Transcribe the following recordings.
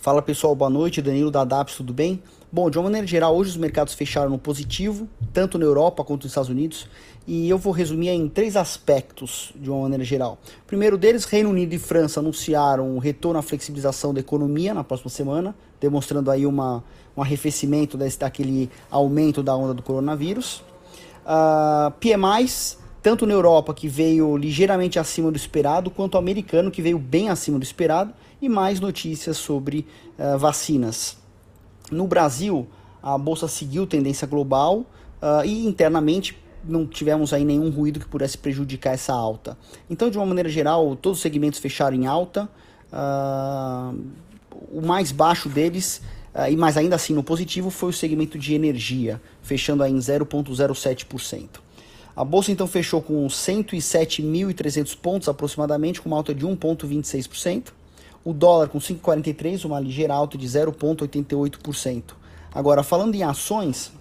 Fala pessoal, boa noite, Danilo da DAPS, tudo bem? Bom, de uma maneira geral, hoje os mercados fecharam no positivo, tanto na Europa quanto nos Estados Unidos, e eu vou resumir em três aspectos de uma maneira geral. primeiro deles, Reino Unido e França anunciaram um retorno à flexibilização da economia na próxima semana, demonstrando aí uma, um arrefecimento desse, daquele aumento da onda do coronavírus. Uh, PMIs, tanto na Europa, que veio ligeiramente acima do esperado, quanto o americano, que veio bem acima do esperado, e mais notícias sobre uh, vacinas. No Brasil, a bolsa seguiu tendência global uh, e internamente não tivemos aí nenhum ruído que pudesse prejudicar essa alta. Então, de uma maneira geral, todos os segmentos fecharam em alta. Uh, o mais baixo deles, uh, e mais ainda assim no positivo, foi o segmento de energia, fechando aí em 0,07%. A bolsa então fechou com 107.300 pontos aproximadamente, com uma alta de 1,26% o dólar com 5,43, uma ligeira alta de 0,88%. Agora, falando em ações,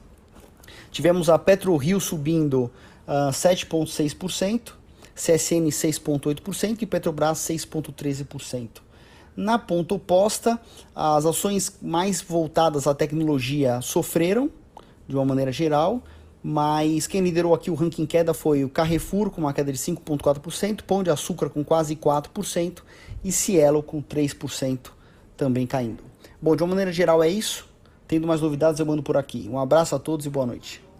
tivemos a PetroRio subindo uh, ah, 7,6%, CSN 6,8% e Petrobras 6,13%. Na ponta oposta, as ações mais voltadas à tecnologia sofreram, de uma maneira geral, mas quem liderou aqui o ranking queda foi o Carrefour com uma queda de 5,4%, Pão de Açúcar com quase 4% e Cielo com 3% também caindo. Bom, de uma maneira geral é isso. Tendo mais novidades eu mando por aqui. Um abraço a todos e boa noite.